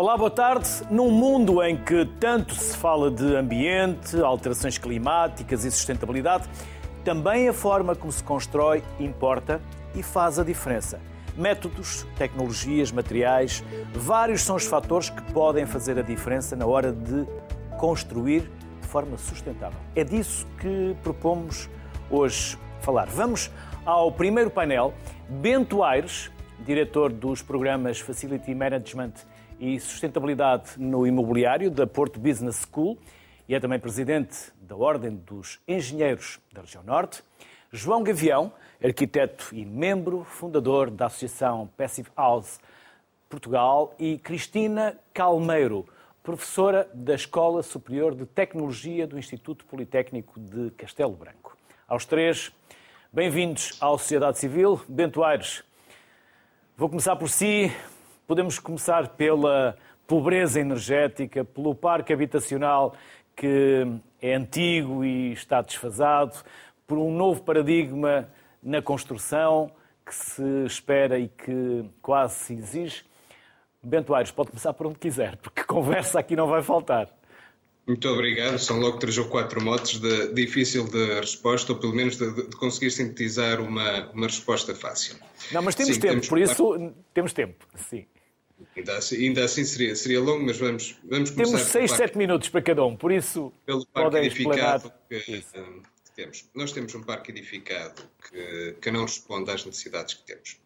Olá, boa tarde. Num mundo em que tanto se fala de ambiente, alterações climáticas e sustentabilidade, também a forma como se constrói importa e faz a diferença. Métodos, tecnologias, materiais, vários são os fatores que podem fazer a diferença na hora de construir de forma sustentável. É disso que propomos hoje falar. Vamos ao primeiro painel. Bento Aires, diretor dos programas Facility Management e Sustentabilidade no Imobiliário da Porto Business School e é também presidente da Ordem dos Engenheiros da Região Norte. João Gavião, arquiteto e membro fundador da Associação Passive House Portugal e Cristina Calmeiro, professora da Escola Superior de Tecnologia do Instituto Politécnico de Castelo Branco. Aos três, bem-vindos à Sociedade Civil. Bento Aires, vou começar por si. Podemos começar pela pobreza energética, pelo parque habitacional que é antigo e está desfasado, por um novo paradigma na construção que se espera e que quase se exige. Bento Aires, pode começar por onde quiser, porque conversa aqui não vai faltar. Muito obrigado. São logo três ou quatro motos de difícil de resposta, ou pelo menos de, de conseguir sintetizar uma, uma resposta fácil. Não, mas temos Sim, tempo, temos por isso temos tempo. Sim. Ainda assim, ainda assim seria, seria longo, mas vamos, vamos começar. Temos 6, 7 minutos para cada um, por isso pelo podem explicar. Que, que temos. Nós temos um parque edificado que, que não responde às necessidades que temos.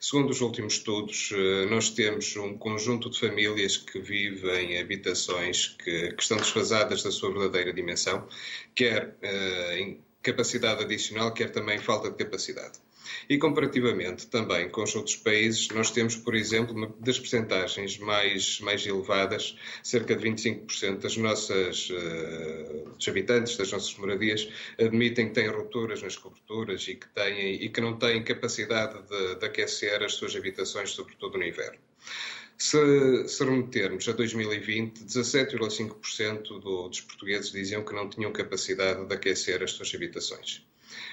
Segundo os últimos estudos, eh, nós temos um conjunto de famílias que vivem em habitações que, que estão desfasadas da sua verdadeira dimensão, quer uh, em capacidade adicional, quer também falta de capacidade. E comparativamente também com os outros países, nós temos, por exemplo, uma das percentagens mais, mais elevadas, cerca de 25% das nossas, uh, dos habitantes das nossas moradias admitem que têm rupturas nas coberturas e que, têm, e que não têm capacidade de, de aquecer as suas habitações, sobretudo no inverno. Se, se remetermos a 2020, 17,5% do, dos portugueses diziam que não tinham capacidade de aquecer as suas habitações.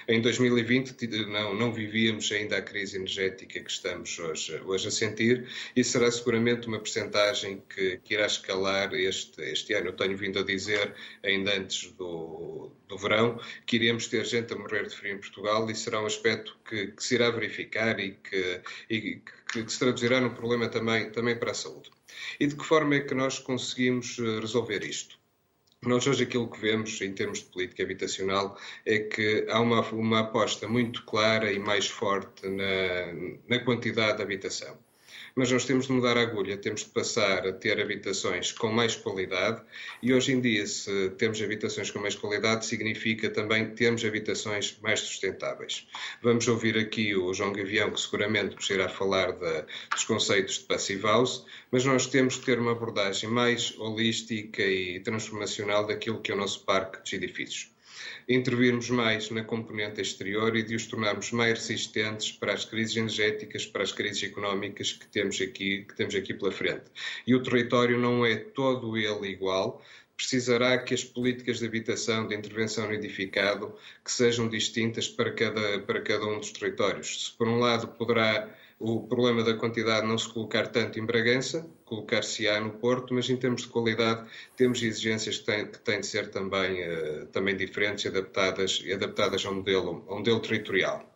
Em 2020 não, não vivíamos ainda a crise energética que estamos hoje, hoje a sentir e será seguramente uma percentagem que, que irá escalar este, este ano. Eu tenho vindo a dizer, ainda antes do, do verão, que iremos ter gente a morrer de frio em Portugal e será um aspecto que, que se irá verificar e que, e que, que se traduzirá num problema também, também para a saúde. E de que forma é que nós conseguimos eh, resolver isto? Nós hoje aquilo que vemos em termos de política habitacional é que há uma, uma aposta muito clara e mais forte na, na quantidade de habitação mas nós temos de mudar a agulha, temos de passar a ter habitações com mais qualidade e hoje em dia, se temos habitações com mais qualidade, significa também termos habitações mais sustentáveis. Vamos ouvir aqui o João Gavião, que seguramente nos irá falar de, dos conceitos de passive house, mas nós temos de ter uma abordagem mais holística e transformacional daquilo que é o nosso parque de edifícios intervirmos mais na componente exterior e de os tornarmos mais resistentes para as crises energéticas, para as crises económicas que temos aqui, que temos aqui pela frente. E o território não é todo ele igual, precisará que as políticas de habitação, de intervenção no edificado, que sejam distintas para cada, para cada um dos territórios. Se por um lado poderá o problema da quantidade não se colocar tanto em Bragança, colocar-se-á no Porto, mas em termos de qualidade temos exigências que têm, que têm de ser também, uh, também diferentes e adaptadas, adaptadas ao modelo, ao modelo territorial.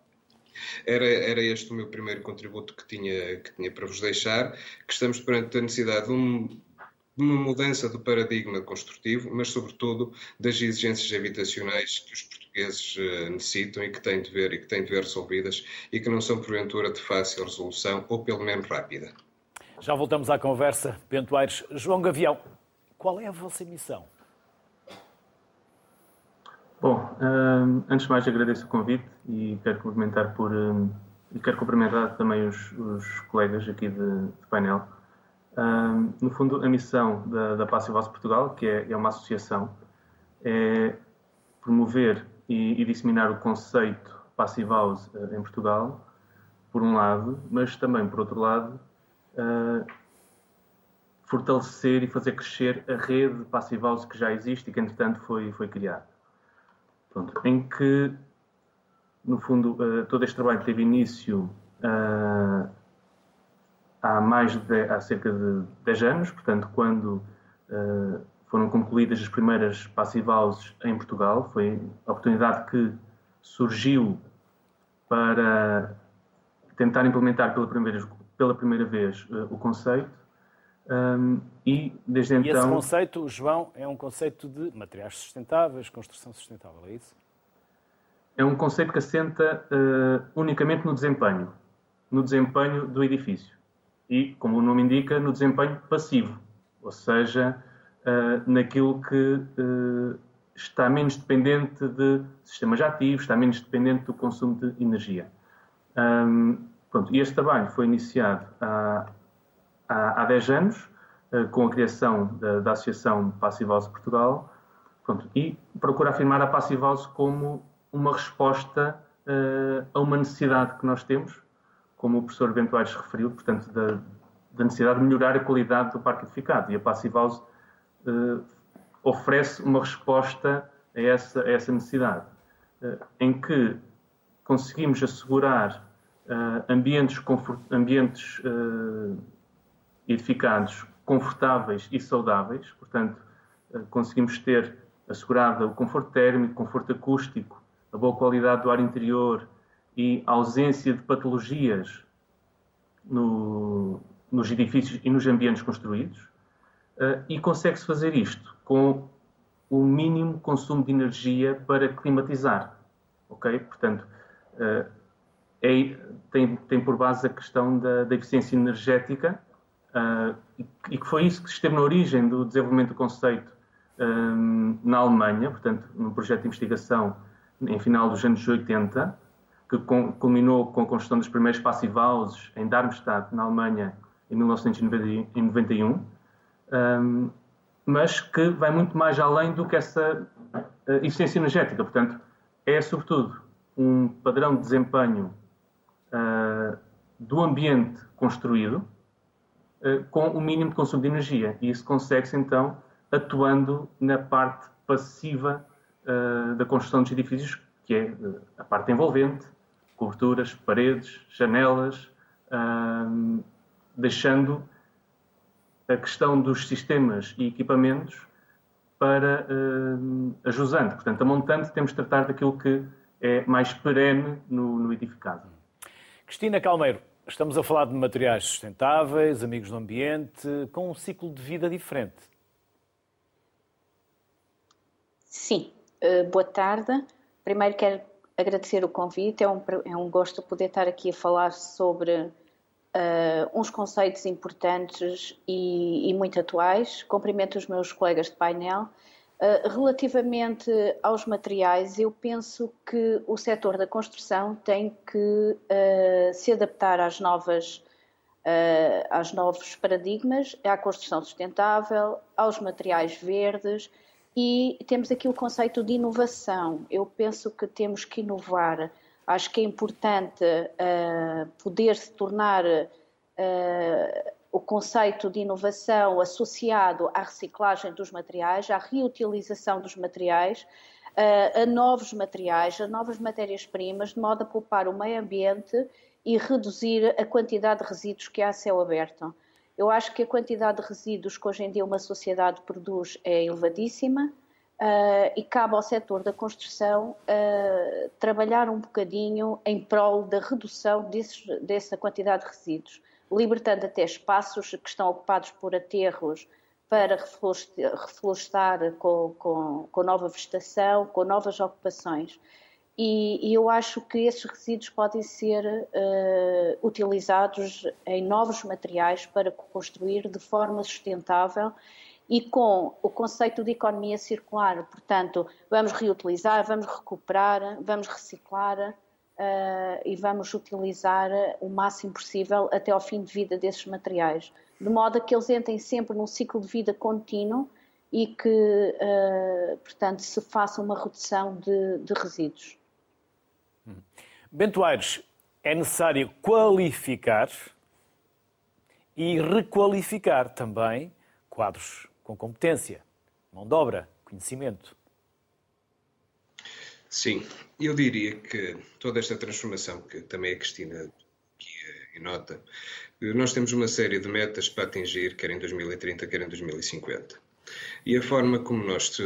Era, era este o meu primeiro contributo que tinha, que tinha para vos deixar, que estamos perante a necessidade de um, de uma mudança do paradigma construtivo, mas sobretudo das exigências habitacionais que os portugueses uh, necessitam e que têm de ver e que têm de ver resolvidas e que não são porventura de fácil resolução ou pelo menos rápida. Já voltamos à conversa, Bento Aires. João Gavião, qual é a vossa missão? Bom, uh, antes de mais agradeço o convite e quero cumprimentar por uh, e quero cumprimentar também os, os colegas aqui de, de painel no fundo, a missão da, da House Portugal, que é, é, uma associação, é promover e, e disseminar o conceito Passive uh, em Portugal, por um lado, mas também, por outro lado, uh, fortalecer e fazer crescer a rede de Passive que já existe e que, entretanto, foi, foi criada. Pronto, em que, no fundo, uh, todo este trabalho teve início há mais de, há cerca de 10 anos, portanto, quando uh, foram concluídas as primeiras Passive Houses em Portugal, foi a oportunidade que surgiu para tentar implementar pela primeira, pela primeira vez uh, o conceito. Um, e desde e então. esse conceito, João, é um conceito de materiais sustentáveis, construção sustentável, é isso? É um conceito que assenta uh, unicamente no desempenho, no desempenho do edifício. E, como o nome indica, no desempenho passivo, ou seja, uh, naquilo que uh, está menos dependente de sistemas ativos, está menos dependente do consumo de energia. Pronto, e este trabalho foi iniciado há, há, há 10 anos, uh, com a criação da, da Associação Passive House Portugal, pronto, e procura afirmar a Passive House como uma resposta a uma necessidade que nós temos, como o professor Ventuais referiu, portanto, da, da, necessidade de melhorar a qualidade do parque edificado. E a Passive House uh, oferece uma resposta a essa, a essa necessidade, uh, em que conseguimos assegurar uh, ambientes, ambientes uh, edificados confortáveis e saudáveis, portanto, conseguimos ter assegurado o conforto térmico, conforto acústico, a boa qualidade do ar interior e ausência de patologias no, nos edifícios e nos ambientes construídos. Uh, e consegue-se fazer isto com o mínimo consumo de energia para climatizar. Ok? Portanto, uh, é, tem, tem por base a questão da, da eficiência energética uh, e, e, que foi isso que esteve na origem do desenvolvimento do conceito um, na Alemanha, portanto, num projeto de investigação em final dos anos 80, que culminou com a construção dos primeiros passive em Darmstadt, na Alemanha, em 1991. Um, mas que vai muito mais além do que essa uh, eficiência energética. Portanto, é sobretudo um padrão de desempenho uh, do ambiente construído uh, com o mínimo de consumo de energia. E isso consegue-se, então, atuando na parte passiva da construção dos edifícios, que é a parte envolvente, coberturas, paredes, janelas, deixando a questão dos sistemas e equipamentos para uh, a jusante. Portanto, a montante temos de tratar daquilo que é mais perene no, no edificado. Cristina Calmeiro, estamos a falar de materiais sustentáveis, amigos do ambiente, com um ciclo de vida diferente. Sim, uh, boa tarde. Primeiro quero agradecer o convite, é um, é um gosto poder estar aqui a falar sobre uh, uns conceitos importantes e, e, muito atuais. Cumprimento os meus colegas de painel. Uh, relativamente aos materiais, eu penso que o setor da construção tem que uh, se adaptar às novas, aos novos paradigmas, à construção sustentável, aos materiais verdes e temos aqui o conceito de inovação. Eu penso que temos que inovar Acho que é importante uh, poder se tornar uh, o conceito de inovação associado à reciclagem dos materiais, à reutilização dos materiais, uh, a novos materiais, a novas matérias-primas, de modo a poupar o meio ambiente e reduzir a quantidade de resíduos que há a céu aberto. Eu acho que a quantidade de resíduos que hoje em dia uma sociedade produz é elevadíssima Uh, e cabe ao setor da construção uh, trabalhar um bocadinho em prol da redução desses, dessa quantidade de resíduos, libertando até espaços que estão ocupados por aterros para reflorestar com, com, com nova vegetação, com novas ocupações. E, e, eu acho que esses resíduos podem ser uh, utilizados em novos materiais para construir de forma sustentável e com o conceito de economia circular. Portanto, vamos reutilizar, vamos recuperar, vamos reciclar uh, e vamos utilizar o máximo possível até ao fim de vida desses materiais, de modo a que eles entrem sempre num ciclo de vida contínuo e que, uh, portanto, se faça uma redução de, de resíduos. Bento Aires, é necessário qualificar e requalificar também quadros com competência, mão de obra, conhecimento. Sim, eu diria que toda esta transformação que também a Cristina aqui nota, Nós temos uma série de metas para atingir, quer em 2030, quer em 2050. E a forma como nós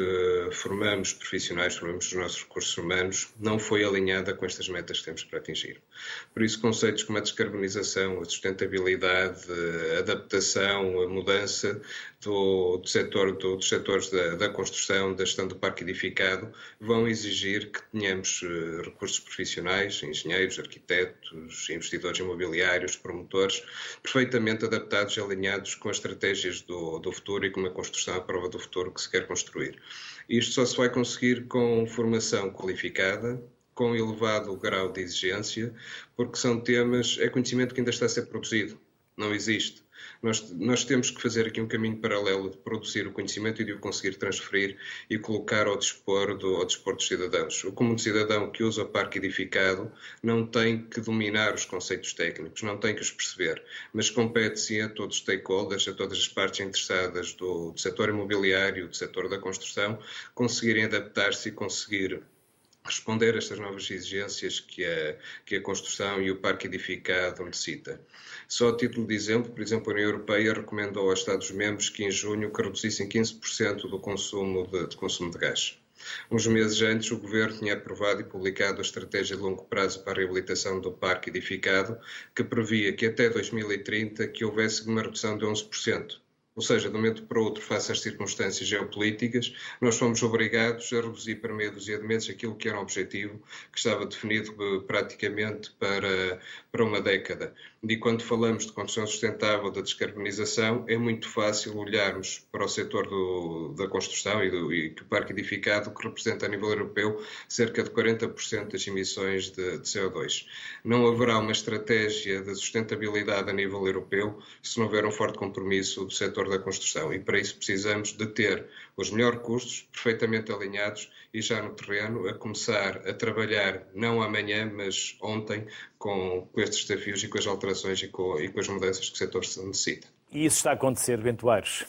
formamos profissionais, formamos os nossos recursos humanos, não foi alinhada com estas metas que temos para atingir. Por isso, conceitos como a descarbonização, a sustentabilidade, a adaptação, a mudança do, do setor, do, dos setores da, da, construção, da gestão do parque edificado, vão exigir que tenhamos uh, recursos profissionais, engenheiros, arquitetos, investidores imobiliários, promotores, perfeitamente adaptados e alinhados com as estratégias do, do futuro e com uma construção à prova do futuro que se quer construir. Isto só se vai conseguir com formação qualificada, com elevado grau de exigência, porque são temas, é conhecimento que ainda está a ser produzido, não existe. Nós, nós, temos que fazer aqui um caminho paralelo de produzir o conhecimento e de o conseguir transferir e colocar ao dispor, do, ao dispor dos cidadãos. O comum cidadão que usa o parque edificado não tem que dominar os conceitos técnicos, não tem que os perceber, mas compete sim a todos os stakeholders, a todas as partes interessadas do, do setor imobiliário, do setor da construção, conseguirem adaptar-se e conseguir responder a estas novas exigências que a, que a construção e o parque edificado necessita. Só a título de exemplo, por exemplo, a União Europeia recomendou aos Estados-membros que em junho que reduzissem 15% do consumo de, de consumo de gás. Uns meses antes, o Governo tinha aprovado e publicado a Estratégia de Longo Prazo para a Reabilitação do Parque Edificado, que previa que até 2030 que houvesse uma redução de 11%. Ou seja, de um momento para outro, face às circunstâncias geopolíticas, nós fomos obrigados a reduzir para meia dúzia de meses aquilo que era um objetivo que estava definido eh, praticamente para, para uma década. E quando falamos de construção sustentável, da descarbonização, é muito fácil olharmos para o setor do, da construção e do e parque edificado, que representa a nível europeu cerca de 40% das emissões de, de CO2. Não haverá uma estratégia de sustentabilidade a nível europeu se não houver um forte compromisso do setor da construção. E para isso precisamos de ter os melhores custos perfeitamente alinhados e já no terreno a começar a trabalhar, não amanhã, mas ontem, com, com estes desafios e com as alterações e com, e com as mudanças que o setor necessita. E isso está a acontecer, Bento Aires?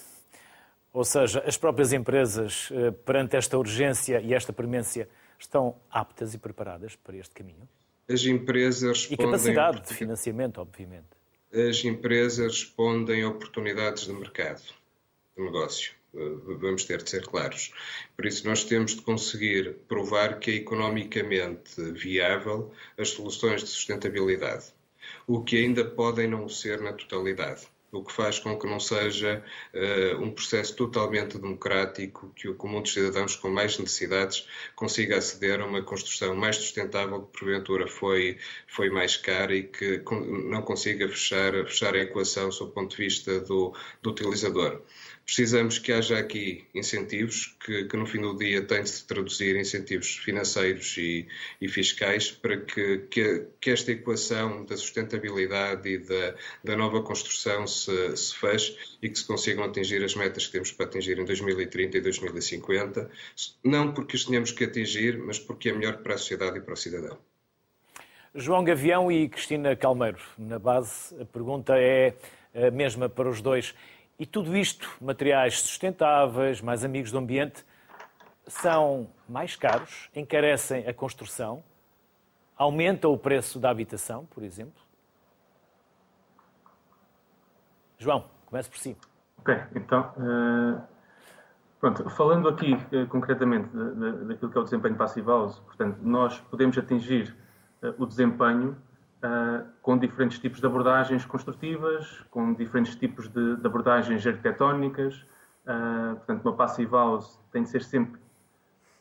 Ou seja, as próprias empresas, eh, perante esta urgência e esta premência, estão aptas e preparadas para este caminho? As empresas respondem... E capacidade de financiamento, obviamente. As empresas respondem a oportunidades de mercado, de negócio. Eh, vamos ter de ser claros. Por isso, nós temos de conseguir provar que é economicamente viável as soluções de sustentabilidade, o que ainda podem não ser na totalidade. O que faz com que não seja uh, um processo totalmente democrático, que o comum dos cidadãos com mais necessidades consiga aceder a uma construção mais sustentável, que porventura foi, foi mais cara e que não consiga fechar, fechar a equação sob o ponto de vista do, do utilizador. Precisamos que haja aqui incentivos, que, que no fim do dia têm de se traduzir em incentivos financeiros e, e fiscais para que, que, que, esta equação da sustentabilidade e da, da nova construção se, se feche e que se consigam atingir as metas que temos para atingir em 2030 e 2050, não porque os tenhamos que atingir, mas porque é melhor para a sociedade e para o cidadão. João Gavião e Cristina Calmeiro, na base, a pergunta é a mesma para os dois. E tudo isto, materiais sustentáveis, mais amigos do ambiente, são mais caros, encarecem a construção, aumenta o preço da habitação, por exemplo? João, comece por si. Ok, então, uh, pronto, falando aqui uh, concretamente daquilo que é o desempenho passivo portanto, nós podemos atingir uh, o desempenho uh, com diferentes tipos de abordagens construtivas, com diferentes tipos de, de abordagens arquitetónicas. Uh, portanto, uma passive house tem de ser sempre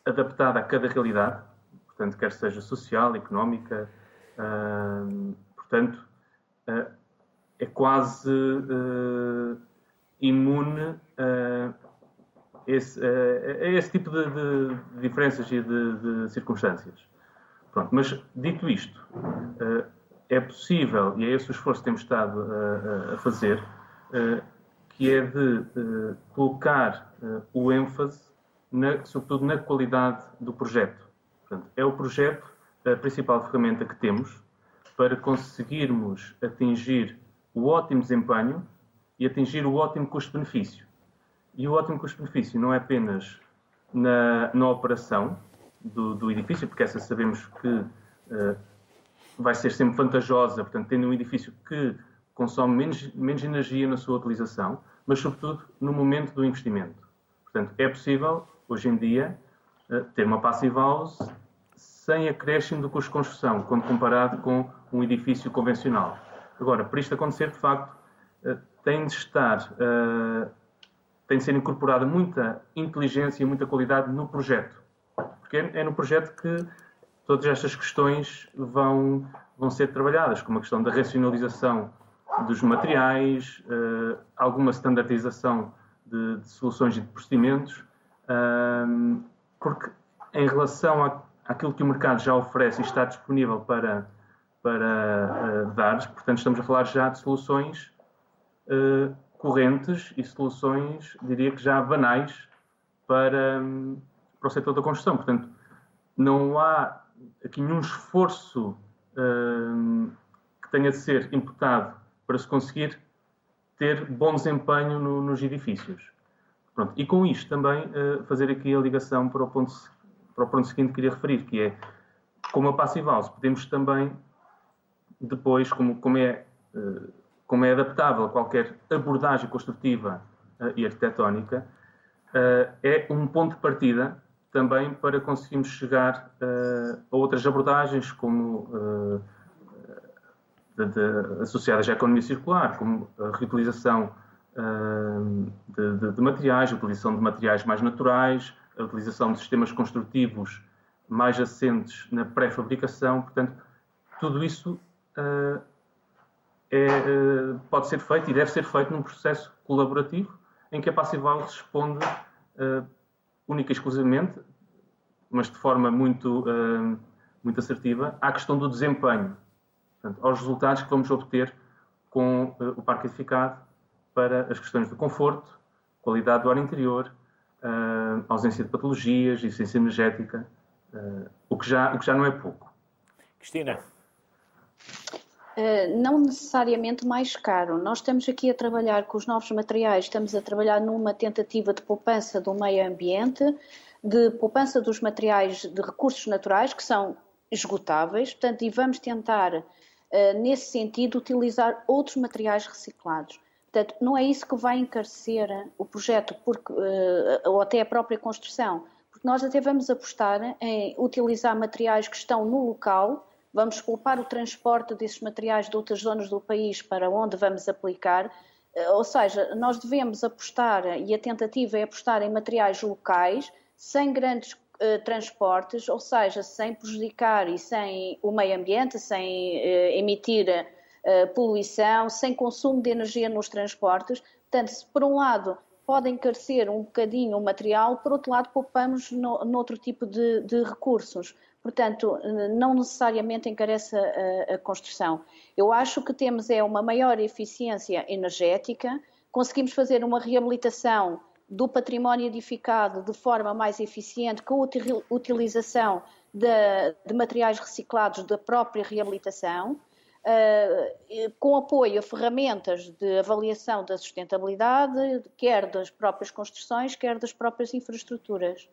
adaptada a cada realidade, portanto, quer seja social, económica. Uh, portanto, é quase imune esse, a esse, tipo de, de, diferenças e de, de circunstâncias. Pronto, mas dito isto, é possível, e é esse o esforço que temos estado a, a fazer, eh, que é de eh, colocar eh, o ênfase, na, sobretudo, na qualidade do projeto. Portanto, é o projeto a principal ferramenta que temos para conseguirmos atingir o ótimo desempenho e atingir o ótimo custo-benefício. E o ótimo custo-benefício não é apenas na, na operação do, do, edifício, porque essa sabemos que vai ser sempre vantajosa, portanto, tendo um edifício que consome menos, menos energia na sua utilização, mas, sobretudo, no momento do investimento. Portanto, é possível, hoje em dia, eh, ter uma passive house sem acréscimo do custo de construção, quando comparado com um edifício convencional. Agora, para isto acontecer, de facto, eh, tem de estar, eh, tem de ser incorporada muita inteligência e muita qualidade no projeto. Porque é no projeto que todas estas questões vão, vão ser trabalhadas, como a questão da racionalização dos materiais, uh, alguma standardização de, de, soluções e de procedimentos, uh, porque em relação àquilo que o mercado já oferece e está disponível para, para uh, dar, portanto, estamos a falar já de soluções uh, correntes e soluções, diria que já banais para, para o setor da construção. Portanto, não há aqui nenhum esforço uh, que tenha de ser imputado para se conseguir ter bom desempenho no, nos edifícios. Pronto. E com isto também uh, fazer aqui a ligação para o, ponto, para o ponto seguinte que queria referir, que é como a Passive House, podemos também depois, como, como, é, uh, como é adaptável a qualquer abordagem construtiva uh, e arquitetónica, é um ponto de partida também para conseguirmos chegar uh, a outras abordagens, como uh, de, de, associadas à economia circular, como a reutilização uh, de, de, materiais, a utilização de materiais mais naturais, a utilização de sistemas construtivos mais assentes na pré-fabricação. Portanto, tudo isso é, pode ser feito e deve ser feito num processo colaborativo em que a Passival responde única e exclusivamente, mas de forma muito, uh, muito assertiva, à questão do desempenho, portanto, aos resultados que vamos obter com uh, o parque edificado para as questões do conforto, qualidade do ar interior, uh, ausência de patologias, eficiência energética, o, que já, o que já não é pouco. Cristina. Uh, não necessariamente mais caro. Nós estamos aqui a trabalhar com os novos materiais, estamos a trabalhar numa tentativa de poupança do meio ambiente, de poupança dos materiais de recursos naturais que são esgotáveis, portanto, e vamos tentar, uh, nesse sentido, utilizar outros materiais reciclados. Portanto, não é isso que vai encarecer o projeto, porque, uh, ou até a própria construção, porque nós até vamos apostar em utilizar materiais que estão no local vamos poupar o transporte desses materiais de outras zonas do país para onde vamos aplicar. Eh, ou seja, nós devemos apostar, e a tentativa é apostar em materiais locais, sem grandes uh, transportes, ou seja, sem prejudicar e sem o meio ambiente, sem uh, emitir poluição, sem consumo de energia nos transportes. Portanto, se por um lado pode encarecer um bocadinho o material, por outro lado poupamos no, noutro tipo de, de recursos. Portanto, não necessariamente encarece a, a, construção. Eu acho que temos é uma maior eficiência energética, conseguimos fazer uma reabilitação do património edificado de forma mais eficiente, com a utilização de, de materiais reciclados da própria reabilitação, uh, com apoio a ferramentas de avaliação da sustentabilidade, quer das próprias construções, quer das próprias infraestruturas.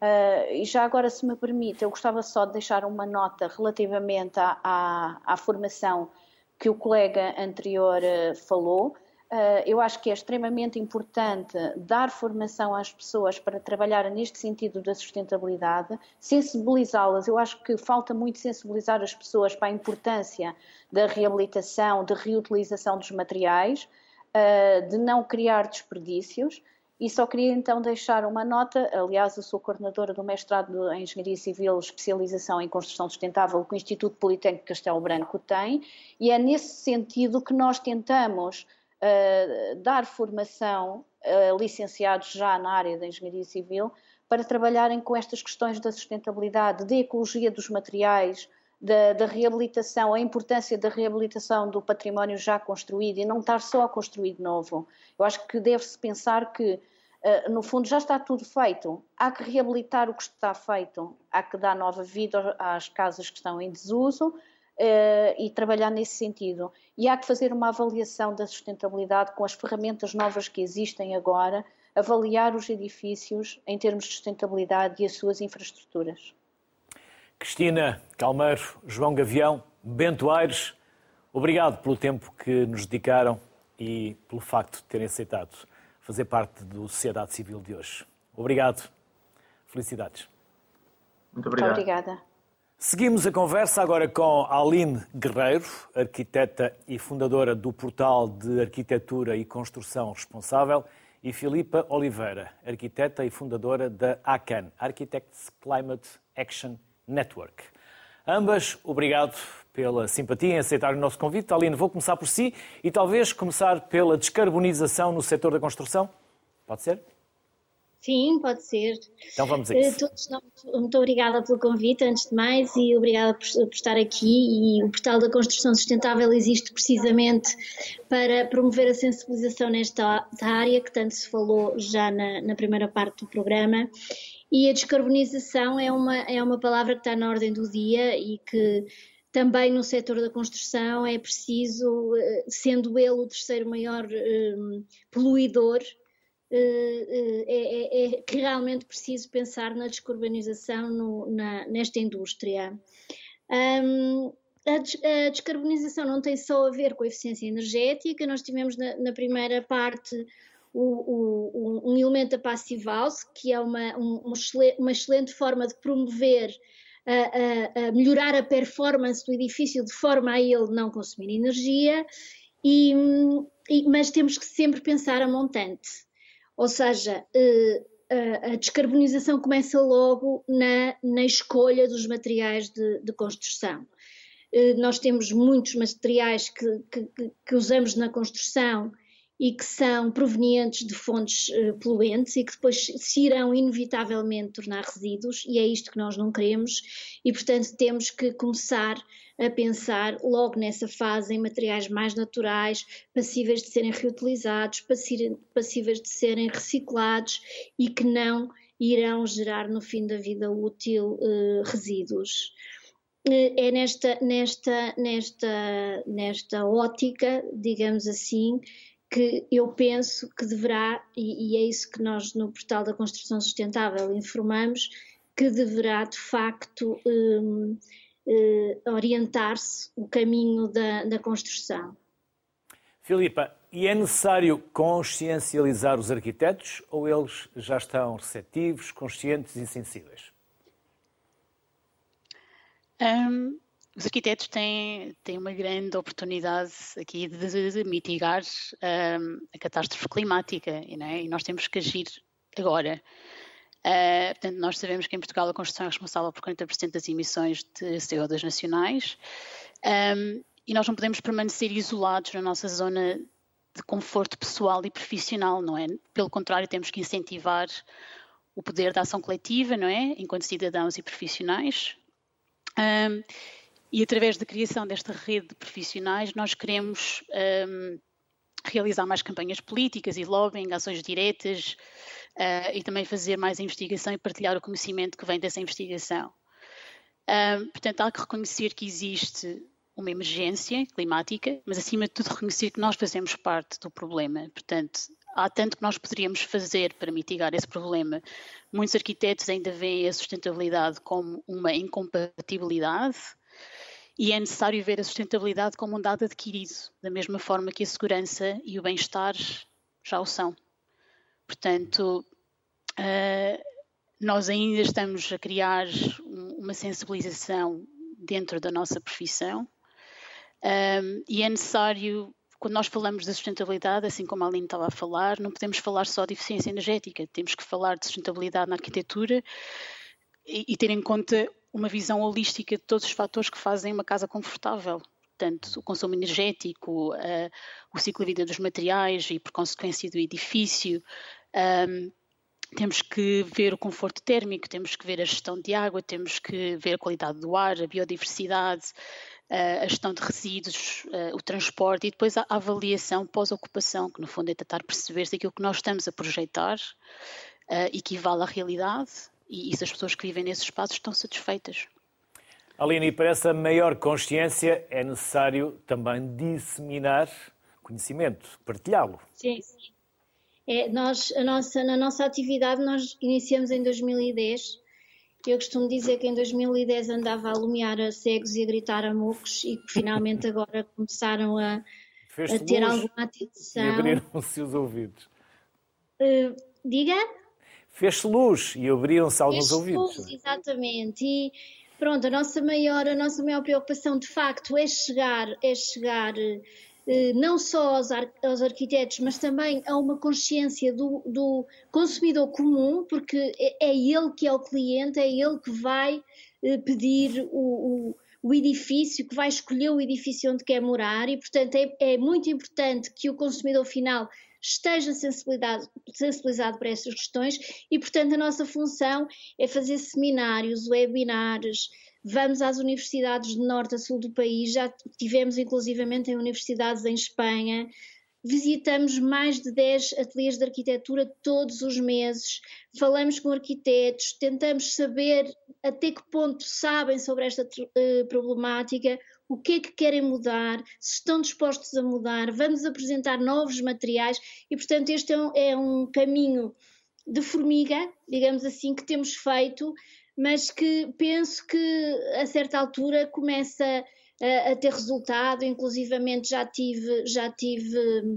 Uh, e já agora, se me permite, eu gostava só de deixar uma nota relativamente à, à, à formação que o colega anterior uh, falou. Uh, eu acho que é extremamente importante dar formação às pessoas para trabalhar neste sentido da sustentabilidade, sensibilizá-las. Eu acho que falta muito sensibilizar as pessoas para a importância da reabilitação, da reutilização dos materiais, de não criar desperdícios. E só queria então deixar uma nota, aliás, eu sou coordenadora do mestrado em Engenharia Civil, especialização em construção sustentável que o Instituto Politécnico Castelo Branco tem, e é nesse sentido que nós tentamos uh, dar formação a uh, licenciados já na área da Engenharia Civil para trabalharem com estas questões da sustentabilidade, da ecologia dos materiais, da, da, reabilitação, a importância da reabilitação do património já construído e não estar só a construir de novo. Eu acho que deve-se pensar que, uh, no fundo, já está tudo feito. Há que reabilitar o que está feito, há que dar nova vida às casas que estão em desuso uh, e trabalhar nesse sentido. E há que fazer uma avaliação da sustentabilidade com as ferramentas novas que existem agora, avaliar os edifícios em termos de sustentabilidade e as suas infraestruturas. Cristina Calmeiro, João Gavião, Bento Aires, Obrigado pelo tempo que nos dedicaram e pelo facto de terem aceitado fazer parte do Sociedade Civil de hoje. Obrigado. Felicidades. Muito obrigado. Obrigada. Seguimos a conversa agora com Aline Guerreiro, arquiteta e fundadora do portal de arquitetura e construção responsável, e Filipa Oliveira, arquiteta e fundadora da ACAN, Architects Climate Action Network. Ambas, obrigado pela simpatia em aceitar o nosso convite. Aline, vou começar por si e talvez começar pela descarbonização no setor da construção. Pode ser? Sim, pode ser. Então vamos a isso. Todos, muito obrigada pelo convite, antes de mais, e obrigada por, por, estar aqui. E o Portal da Construção Sustentável existe precisamente para promover a sensibilização nesta área, que tanto se falou já na, na primeira parte do programa. E a descarbonização é uma, é uma palavra que está na ordem do dia e que também no setor da construção é preciso, eh, sendo ele o terceiro maior um, poluidor, eh, eh, é, é, é, que realmente preciso pensar na descarbonização no, na, nesta indústria. Um, a, descarbonização não tem só a ver com a eficiência energética, nós tivemos na, na primeira parte o, o, um elemento da Passive House, que é uma, um, uma excelente forma de promover, a, a, a melhorar a performance do edifício de forma a ele não consumir energia, e, e, mas temos que sempre pensar a montante. Ou seja, eh, a descarbonização começa logo na, na escolha dos materiais de, de construção. Eh, nós temos muitos materiais que, que, que, usamos na construção e que são provenientes de fontes eh, poluentes e que depois se irão inevitavelmente tornar resíduos, e é isto que nós não queremos, e portanto temos que começar a pensar logo nessa fase em materiais mais naturais, passíveis de serem reutilizados, passíveis de serem reciclados e que não irão gerar no fim da vida útil eh, resíduos. Eh, é nesta, nesta, nesta, nesta ótica, digamos assim, que eu penso que deverá, e, e, é isso que nós no portal da construção sustentável informamos, que deverá de facto um, eh, orientar-se o caminho da, da construção. Filipa, e é necessário consciencializar os arquitetos ou eles já estão receptivos, conscientes e sensíveis? Um, os arquitetos têm, têm uma grande oportunidade aqui de, de, de mitigar um, a catástrofe climática é? e nós temos que agir agora. Uh, portanto, nós sabemos que em Portugal a construção é responsável por 40% das emissões de CO2 nacionais um, e nós não podemos permanecer isolados na nossa zona de conforto pessoal e profissional, não é? Pelo contrário, temos que incentivar o poder da ação coletiva, não é? Enquanto cidadãos e profissionais. Um, e através da criação desta rede de profissionais, nós queremos um, realizar mais campanhas políticas e lobbying, ações diretas, uh, e também fazer mais investigação e partilhar o conhecimento que vem dessa investigação. Um, portanto, há que reconhecer que existe uma emergência climática, mas acima de tudo reconhecer que nós fazemos parte do problema. Portanto, há tanto que nós poderíamos fazer para mitigar esse problema. Muitos arquitetos ainda veem a sustentabilidade como uma incompatibilidade e é necessário ver a sustentabilidade como um dado adquirido, da mesma forma que a segurança e o bem-estar já o são. Portanto, uh, nós ainda estamos a criar uma sensibilização dentro da nossa profissão eh, e é necessário, quando nós falamos da sustentabilidade, assim como a Aline estava a falar, não podemos falar só de eficiência energética, temos que falar de sustentabilidade na arquitetura e, e ter em conta uma visão holística de todos os fatores que fazem uma casa confortável portanto, o consumo energético, uh, o ciclo de vida dos materiais e, por consequência, do edifício. Um, temos que ver o conforto térmico, temos que ver a gestão de água, temos que ver a qualidade do ar, a biodiversidade, uh, a gestão de resíduos, uh, o transporte e depois a avaliação pós-ocupação, que no fundo é tentar perceber se aquilo que nós estamos a projetar equivale à realidade e, e se as pessoas que vivem nesses espaços estão satisfeitas. Aline, e para essa maior consciência é necessário também disseminar conhecimento, partilhá-lo. Sim, sim. É, nós, a nossa, na nossa atividade, nós iniciamos em 2010 Eu costumo dizer que em 2010 andava a alumiar a cegos e a gritar a mocos e que finalmente agora começaram a, a ter alguma atenção. E abriram-se os ouvidos. Uh, diga? Fez-se luz e abriram-se alguns ouvidos. Luz, exatamente. E pronto, a nossa maior, a nossa maior preocupação de facto é chegar, é chegar eh, não só aos, ar, aos, arquitetos, mas também a uma consciência do, do, consumidor comum, porque é, é ele que é o cliente, é ele que vai eh, pedir o, o, o, edifício, que vai escolher o edifício onde quer morar e, portanto, é, é muito importante que o consumidor final esteja sensibilizado, sensibilizado para estas questões e, portanto, a nossa função é fazer seminários, webinars, Vamos às universidades de norte a sul do país, já tivemos inclusivamente em universidades em Espanha, visitamos mais de 10 ateliês de arquitetura todos os meses, falamos com arquitetos, tentamos saber até que ponto sabem sobre esta uh, problemática, o que é que querem mudar, se estão dispostos a mudar, vamos apresentar novos materiais e, portanto, este é um, é um caminho de formiga, digamos assim, que temos feito mas que penso que a certa altura começa a, a ter resultado, inclusivamente já tive, já tive uh,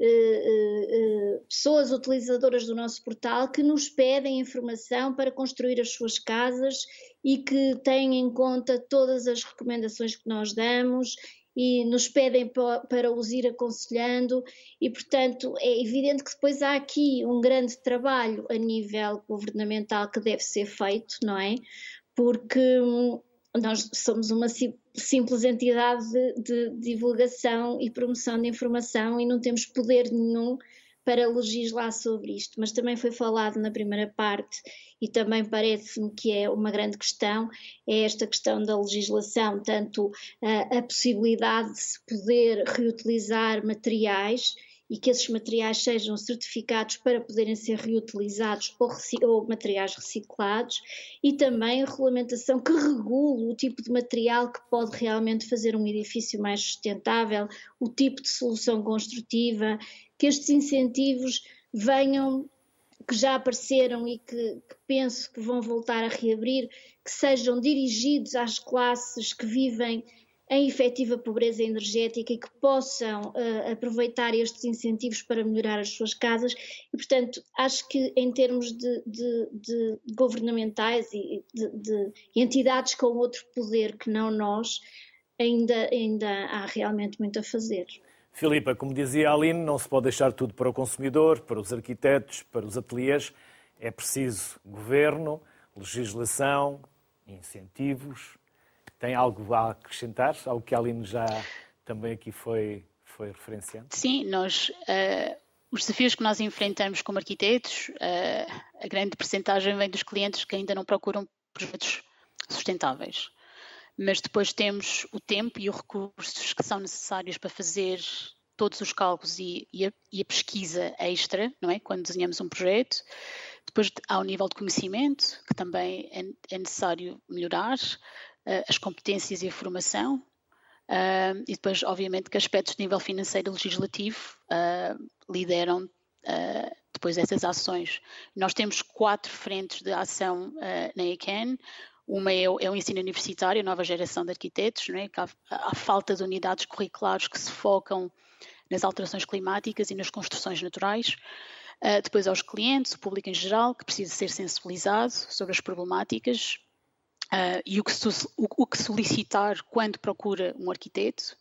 uh, uh, pessoas utilizadoras do nosso portal que nos pedem informação para construir as suas casas e que têm em conta todas as recomendações que nós damos e nos pedem para os ir aconselhando, e portanto é evidente que depois há aqui um grande trabalho a nível governamental que deve ser feito, não é? Porque hum, nós somos uma simples entidade de, de divulgação e promoção de informação e não temos poder nenhum para legislar sobre isto, mas também foi falado na primeira parte e também parece-me que é uma grande questão, é esta questão da legislação, tanto a, a possibilidade de se poder reutilizar materiais e que esses materiais sejam certificados para poderem ser reutilizados ou, ou, materiais reciclados e também a regulamentação que regula o tipo de material que pode realmente fazer um edifício mais sustentável, o tipo de solução construtiva que estes incentivos venham, que já apareceram e que, que, penso que vão voltar a reabrir, que sejam dirigidos às classes que vivem em efetiva pobreza energética e que possam uh, aproveitar estes incentivos para melhorar as suas casas. E, portanto, acho que em termos de, de, de governamentais e de, de, entidades com outro poder que não nós, ainda, ainda há realmente muito a fazer. Filipa, como dizia a Aline, não se pode deixar tudo para o consumidor, para os arquitetos, para os ateliês. É preciso governo, legislação, incentivos. Tem algo a acrescentar? Algo que a Aline já também aqui foi, foi referenciando? Sim, nós, uh, os desafios que nós enfrentamos como arquitetos, uh, a grande percentagem vem dos clientes que ainda não procuram projetos sustentáveis mas depois temos o tempo e os recursos que são necessários para fazer todos os cálculos e, e, a, e a, pesquisa extra, não é? Quando desenhamos um projeto. Depois há o nível de conhecimento, que também é, é necessário melhorar, uh, as competências e a formação, uh, e depois, obviamente, que aspectos de nível financeiro e legislativo uh, lideram depois essas ações. Nós temos quatro frentes de ação na ECAN. Uma é o, é o, ensino universitário, nova geração de arquitetos, não é? há, há, falta de unidades curriculares que se focam nas alterações climáticas e nas construções naturais. Uh, depois aos clientes, o público em geral, que precisa ser sensibilizado sobre as problemáticas uh, e o que, o, o que, solicitar quando procura um arquiteto.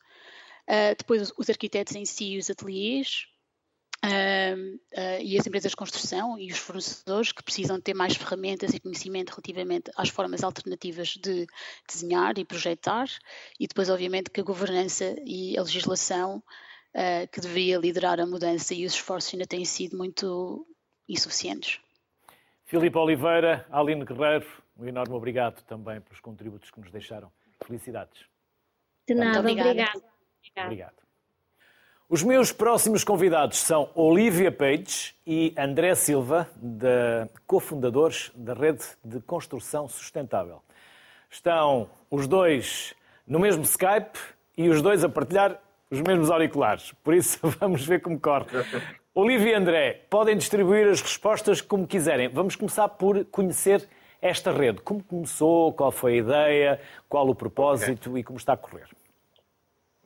Uh, depois os arquitetos em si e os ateliês, Uh, uh, e as empresas de construção e os fornecedores que precisam ter mais ferramentas e conhecimento relativamente às formas alternativas de desenhar e projetar, e depois, obviamente, que a governança e a legislação uh, que deveria liderar a mudança e os esforços ainda têm sido muito insuficientes. Filipe Oliveira, Aline Guerreiro, um enorme obrigado também pelos contributos que nos deixaram. Felicidades. De nada, obrigado. obrigado. Os meus próximos convidados são Olivia Page e André Silva, de, cofundadores da Rede de Construção Sustentável. Estão os dois no mesmo Skype e os dois a partilhar os mesmos auriculares. Por isso, vamos ver como corre. Olivia e André, podem distribuir as respostas como quiserem. Vamos começar por conhecer Esta rede, como começou, qual foi a ideia, qual o propósito okay. e como está a correr?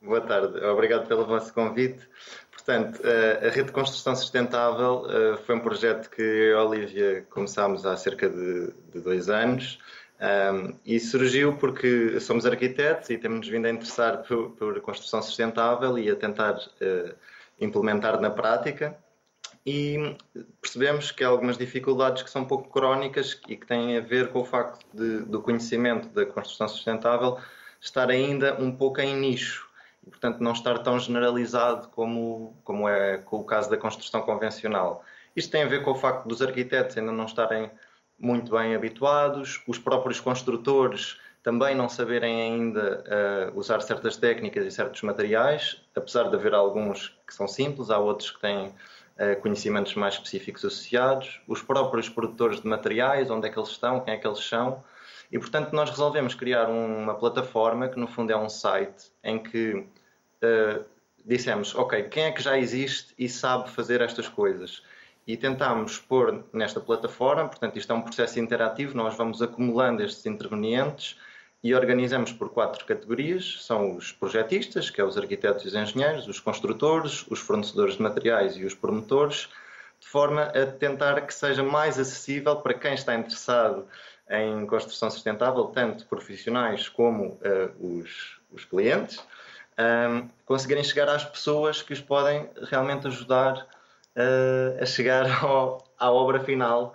Boa tarde, obrigado pelo vosso convite. Portanto, a rede de construção sustentável eh, foi um projeto que eu e a Olivia começámos há cerca de, de dois anos um, e surgiu porque somos arquitetos e temos vindo a interessar por, por construção sustentável e a tentar uh, implementar na prática. E percebemos que há algumas dificuldades que são um pouco crónicas e que têm a ver com o facto de, do conhecimento da construção sustentável estar ainda um pouco em nicho portanto, não estar tão generalizado como, como é com o caso da construção convencional. Isto tem a ver com o facto dos arquitetos ainda não estarem muito bem habituados, os próprios construtores também não saberem ainda uh, usar certas técnicas e certos materiais, apesar de haver alguns que são simples, há outros que têm uh, conhecimentos mais específicos associados, os próprios produtores de materiais, onde é que eles estão, quem é que eles são, e portanto nós resolvemos criar uma plataforma que no fundo é um site em que uh, dissemos, ok, quem é que já existe e sabe fazer estas coisas? E tentámos pôr nesta plataforma, portanto isto é um processo interativo, nós vamos acumulando estes intervenientes e organizamos por quatro categorias. São os projetistas, que é os arquitetos e os engenheiros, os construtores, os fornecedores de materiais e os promotores, de forma a tentar que seja mais acessível para quem está interessado em construção sustentável, tanto profissionais como uh, os, os, clientes, um, ehm, conseguirem chegar às pessoas que os podem realmente ajudar uh, a chegar ao, à obra final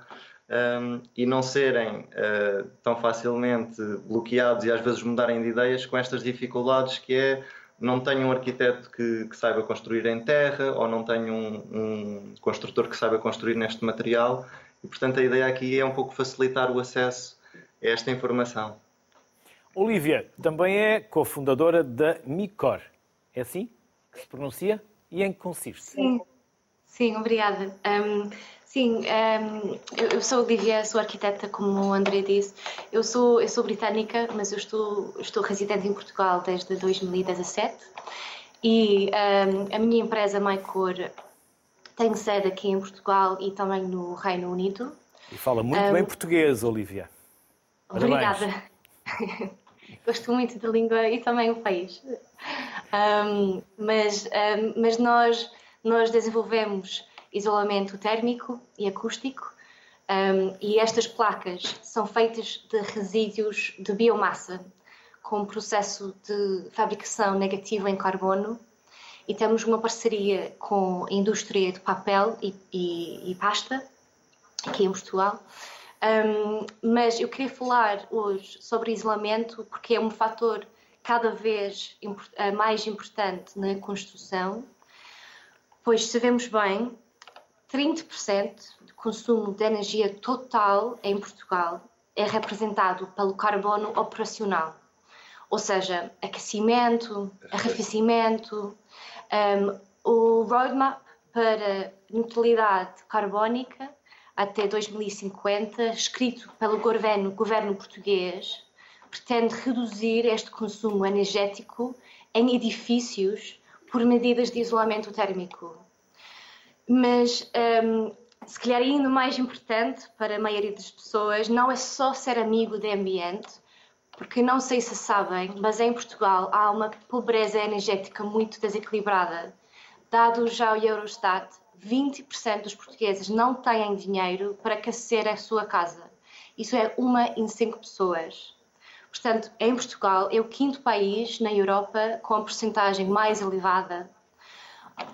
um, e não serem uh, tão facilmente bloqueados e às vezes mudarem de ideias com estas dificuldades que é não tenho um arquiteto que, que saiba construir em terra ou não tenho um, um, construtor que saiba construir neste material e portanto a ideia aqui é um pouco facilitar o acesso a esta informação. Olivia também é cofundadora da Micor. É assim que se pronuncia? E em que consiste? Sim, sim obrigada. Um, Sim, um, eu sou Olivia, sou arquiteta, como o André disse. Eu sou, eu sou britânica, mas eu estou, estou residente em Portugal desde 2017 e um, a minha empresa MyCor tem sede aqui em Portugal e também no Reino Unido. E fala muito bem português, Olivia. Obrigada. Gosto muito da língua e também o país. mas, mas nós, nós desenvolvemos isolamento térmico e acústico. Um, e estas placas são feitas de resíduos de biomassa, com um processo de fabricação negativo em carbono. E temos uma parceria com a indústria de papel e, e, e pasta, aqui em Portugal. Um, mas eu queria falar hoje sobre isolamento porque é um fator cada vez mais importante na construção, pois sabemos bem 30% do consumo de energia total em Portugal é representado pelo carbono operacional, ou seja, aquecimento, arrefecimento. Um, o roadmap para neutralidade carbónica até 2050, escrito pelo governo, governo português, pretende reduzir este consumo energético em edifícios por medidas de isolamento térmico mas um, se calhar ainda mais importante para a maioria das pessoas não é só ser amigo do ambiente, porque não sei se sabem, mas em Portugal há uma pobreza energética muito desequilibrada. Dados já o Eurostat, 20% dos portugueses não têm dinheiro para aquecer a sua casa. Isso é uma em cinco pessoas. Portanto, em Portugal é o quinto país na Europa com a porcentagem mais elevada.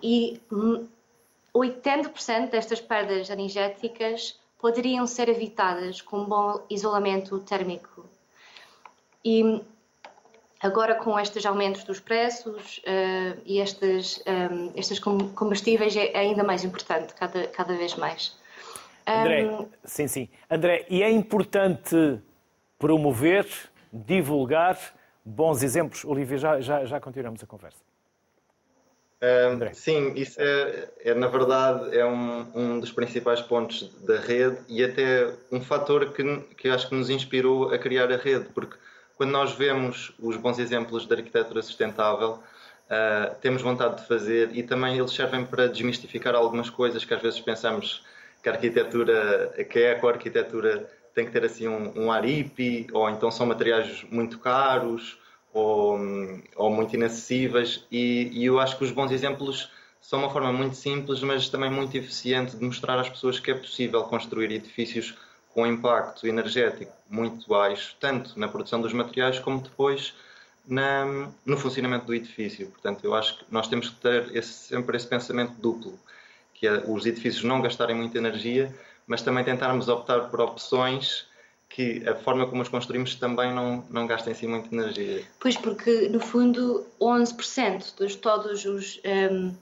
E hum, 80% destas perdas energéticas poderiam ser evitadas com um bom isolamento térmico. E agora com estes aumentos dos preços uh, e estes, um, eh, estes combustíveis é ainda mais importante, cada, cada vez mais. André, um, sim, sim. André, e é importante promover, divulgar bons exemplos. Olivia, já, já, já continuamos a conversa sim, isso é, é, na verdade é um, um dos principais pontos da rede e até um fator que, que acho que nos inspirou a criar a rede, porque quando nós vemos os bons exemplos de arquitetura sustentável, uh, temos vontade de fazer e também eles servem para desmistificar algumas coisas que às vezes pensamos que a arquitetura, que é a arquitetura tem que ter assim um, um ar hippie, ou então são materiais muito caros, ou, ou muito inacessíveis, e, e eu acho que os bons exemplos são uma forma muito simples, mas também muito eficiente de mostrar às pessoas que é possível construir edifícios com impacto energético muito baixo, tanto na produção dos materiais como depois na, no funcionamento do edifício. Portanto, eu acho que nós temos que ter esse, sempre esse pensamento duplo, que é os edifícios não gastarem muita energia, mas também tentarmos optar por opções que a forma como os construímos também não, não gastem assim muita energia. Pois, porque no fundo 11% de todos os um,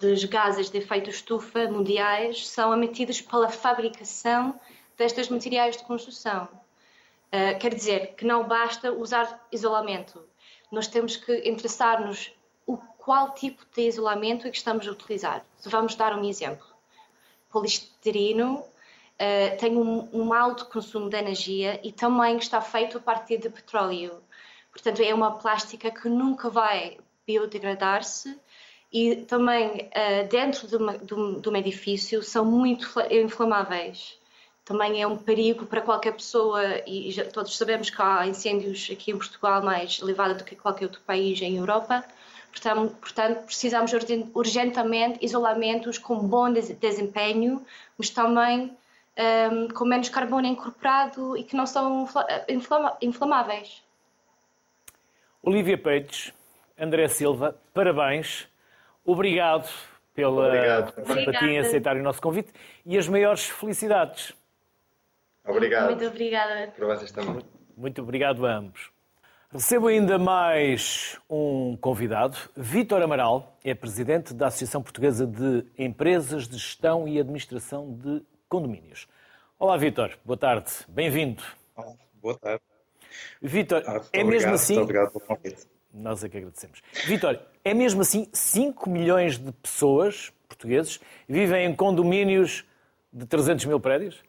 dos gases de efeito estufa mundiais são emitidos pela fabricação destes materiais de construção. Uh, quer dizer que não basta usar isolamento. Nós temos que interessar-nos o qual tipo de isolamento é que estamos a utilizar. Vamos dar um exemplo. Poliestireno uh, tem um, um, alto consumo de energia e também está feito a partir de petróleo. Portanto, é uma plástica que nunca vai biodegradar-se e também uh, dentro de, uma, de, um, de um edifício são muito inflamáveis também é um perigo para qualquer pessoa e já, todos sabemos que há incêndios aqui em Portugal mais elevados do que qualquer outro país em Europa. Portanto, portanto precisamos urgentemente isolamentos com bom desempenho, mas também um, com menos carbono incorporado e que não são inflama inflamáveis. Olivia Peites, André Silva, parabéns. Obrigado pela Obrigado. simpatia em aceitar o nosso convite e as maiores felicidades. Obrigado. Muito obrigada. Para vocês também. Muito obrigado a ambos. Recebo ainda mais um convidado. Vítor Amaral é presidente da Associação Portuguesa de Empresas de Gestão e Administração de Condomínios. Olá, Vítor. Boa tarde. Bem-vindo. Boa tarde. Vítor, ah, é mesmo assim. Muito obrigado pelo convite. Nós é que agradecemos. Vítor, é mesmo assim 5 milhões de pessoas portugueses vivem em condomínios de 300 mil prédios?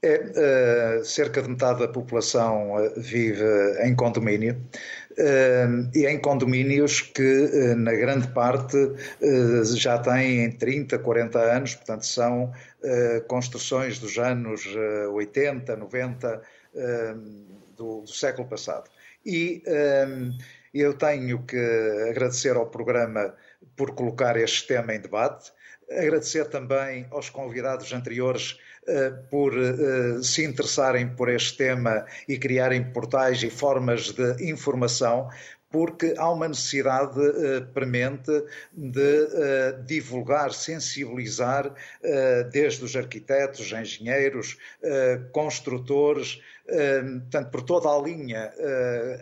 É, uh, cerca de metade da população uh, vive em condomínio uh, e em condomínios que, na grande parte, já têm 30, 40 anos, portanto, são construções dos anos 80, 90 do, do, século passado. E eu tenho que agradecer ao programa por colocar este tema em debate, agradecer também aos convidados anteriores eh, por uh, se interessarem por este tema e criarem portais e formas de informação, porque há uma necessidade uh, premente de uh, divulgar, sensibilizar, uh, desde os arquitetos, engenheiros, construtores, portanto, por toda a linha,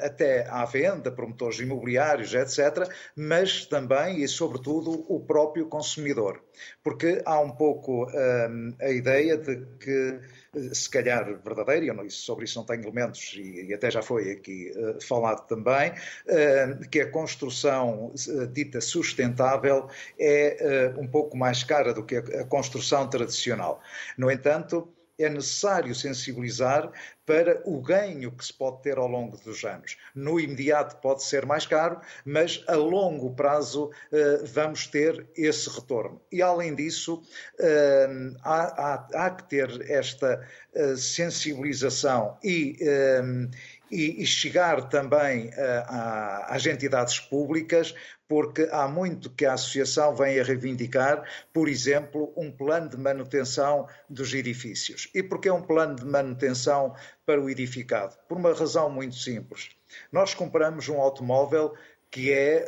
até à venda, promotores imobiliários, etc., mas também e, sobretudo, o próprio consumidor. Porque há um pouco a ideia de que se calhar verdadeira, eu sobre isso não tenho elementos e, até já foi aqui uh, falado também, uh, que a construção uh, dita sustentável é um pouco mais cara do que a construção tradicional. No entanto, é necessário sensibilizar para o ganho que se pode ter ao longo dos anos. No imediato pode ser mais caro, mas a longo prazo uh, vamos ter esse retorno. E além disso, uh, há, há, há, que ter esta uh, sensibilização e e, e chegar também uh, às entidades públicas, porque há muito que a Associação vem a reivindicar, por exemplo, um plano de manutenção dos edifícios. E porquê um plano de manutenção para o edificado? Por uma razão muito simples. Nós compramos um automóvel que é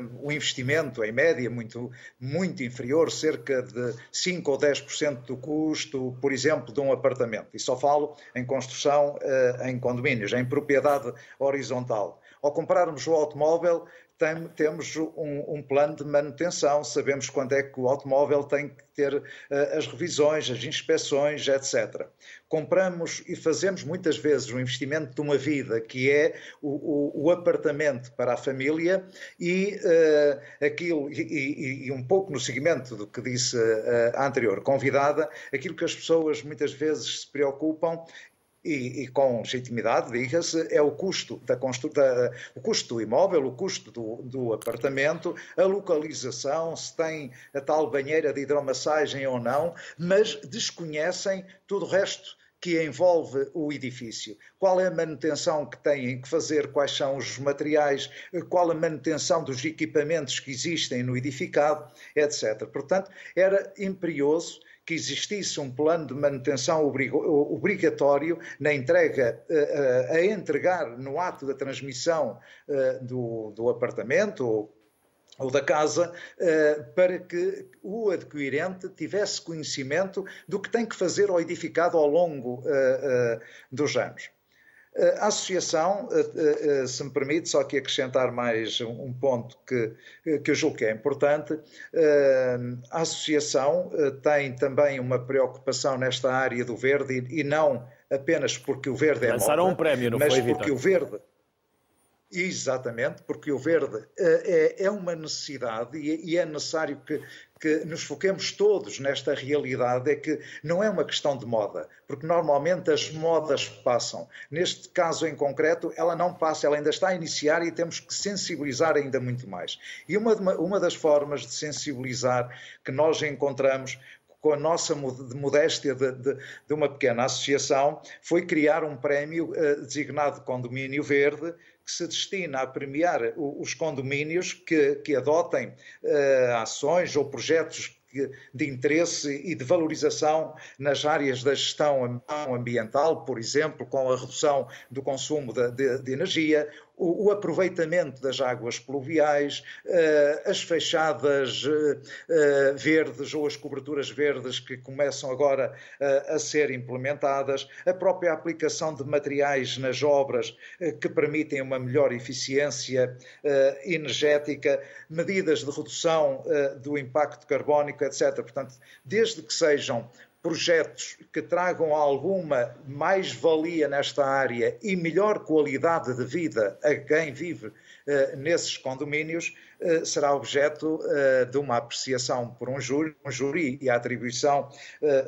uh, um investimento, em média, muito, muito inferior, cerca de 5 ou 10% do custo, por exemplo, de um apartamento. E só falo em construção uh, em condomínios, em propriedade horizontal. Ao comprarmos o automóvel, tem, temos um, um, plano de manutenção, sabemos quando é que o automóvel tem que ter uh, as revisões, as inspeções, etc. Compramos e fazemos muitas vezes um investimento de uma vida, que é o, o, o apartamento para a família, e uh, aquilo, e, e, e, um pouco no seguimento do que disse uh, a anterior convidada, aquilo que as pessoas muitas vezes se preocupam e, e com legitimidade, diga-se, é o custo, da, da, o custo do imóvel, o custo do, do apartamento, a localização, se tem a tal banheira de hidromassagem ou não, mas desconhecem todo o resto que envolve o edifício. Qual é a manutenção que têm que fazer, quais são os materiais, qual a manutenção dos equipamentos que existem no edificado, etc. Portanto, era imperioso que existisse um plano de manutenção obrigatório na entrega, eh, eh, a entregar no ato da transmissão eh, do, do apartamento ou da casa, para que o adquirente tivesse conhecimento do que tem que fazer ao edificado ao longo dos anos. A associação, eh, eh, se me permite, só que acrescentar mais um ponto que, que eu julgo que é importante, eh, a associação tem também uma preocupação nesta área do verde e não apenas porque o verde é Lançaram moda, um prémio, não mas foi, porque Vitor? o verde Exatamente, porque o verde é, é uma necessidade e é necessário que, que nos foquemos todos nesta realidade, é que não é uma questão de moda, porque normalmente as modas passam. Neste caso em concreto, ela não passa, ela ainda está a iniciar e temos que sensibilizar ainda muito mais. E uma, uma das formas de sensibilizar que nós encontramos com a nossa modéstia de, de, de, uma pequena associação, foi criar um prémio uh, designado Condomínio Verde, que se destina a premiar os condomínios que, que adotem uh, ações ou projetos de interesse e de valorização nas áreas da gestão ambiental, por exemplo, com a redução do consumo de, de, de energia, o, o, aproveitamento das águas pluviais, uh, as fechadas uh, verdes ou as coberturas verdes que começam agora a ser implementadas, a própria aplicação de materiais nas obras que permitem uma melhor eficiência energética, medidas de redução do impacto carbónico, etc. Portanto, desde que sejam projetos que tragam alguma mais-valia nesta área e melhor qualidade de vida a quem vive uh, nesses condomínios, uh, será objeto uh, de uma apreciação por um júri, um júri e a atribuição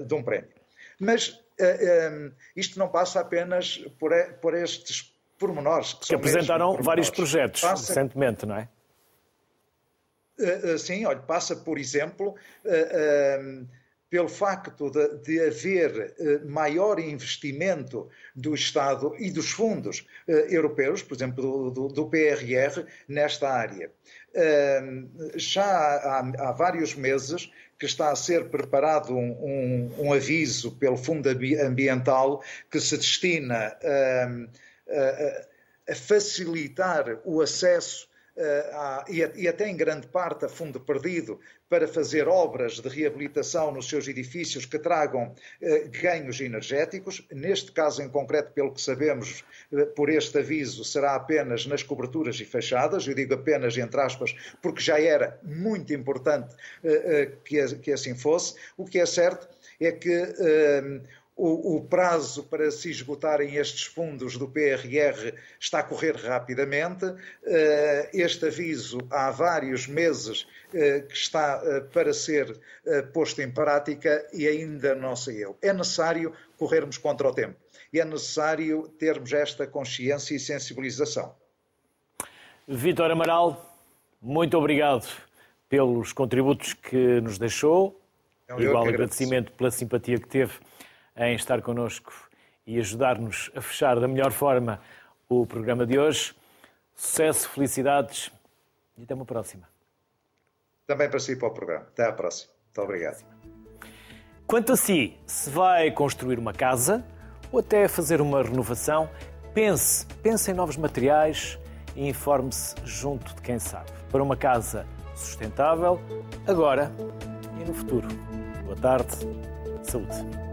de um prémio. Mas um, isto não passa apenas por, por estes pormenores. Que, que apresentaram vários projetos passa... recentemente, não é? sim, olha, passa, por exemplo, pelo facto de, de haver eh, maior investimento do Estado e dos fundos eh, europeus, por exemplo, do, do, do PRR, nesta área. Eh, já há, há, vários meses que está a ser preparado um, um, um aviso pelo Fundo Ambiental que se destina a, a facilitar o acesso uh, e, até em grande parte a fundo perdido para fazer obras de reabilitação nos seus edifícios que tragam uh, ganhos energéticos. Neste caso em concreto, pelo que sabemos, uh, por este aviso, será apenas nas coberturas e fachadas. Eu digo apenas entre aspas, porque já era muito importante que, assim fosse. O que é certo é que o, o, prazo para se esgotarem estes fundos do PRR está a correr rapidamente. Eh, este aviso há vários meses eh, que está eh, para ser posto em prática e ainda não saiu. É necessário corrermos contra o tempo e é necessário termos esta consciência e sensibilização. Vítor Amaral, muito obrigado pelos contributos que nos deixou. É Igual agradecimento pela simpatia que teve em estar connosco e ajudar-nos a fechar da melhor forma o programa de hoje. Sucesso, felicidades e até uma próxima. Também para si para o programa. Até à próxima. Muito obrigado. Quanto a si, se vai construir uma casa ou até fazer uma renovação, pense, pense em novos materiais e informe-se junto de quem sabe. Para uma casa sustentável, agora e no futuro. Boa tarde. Saúde.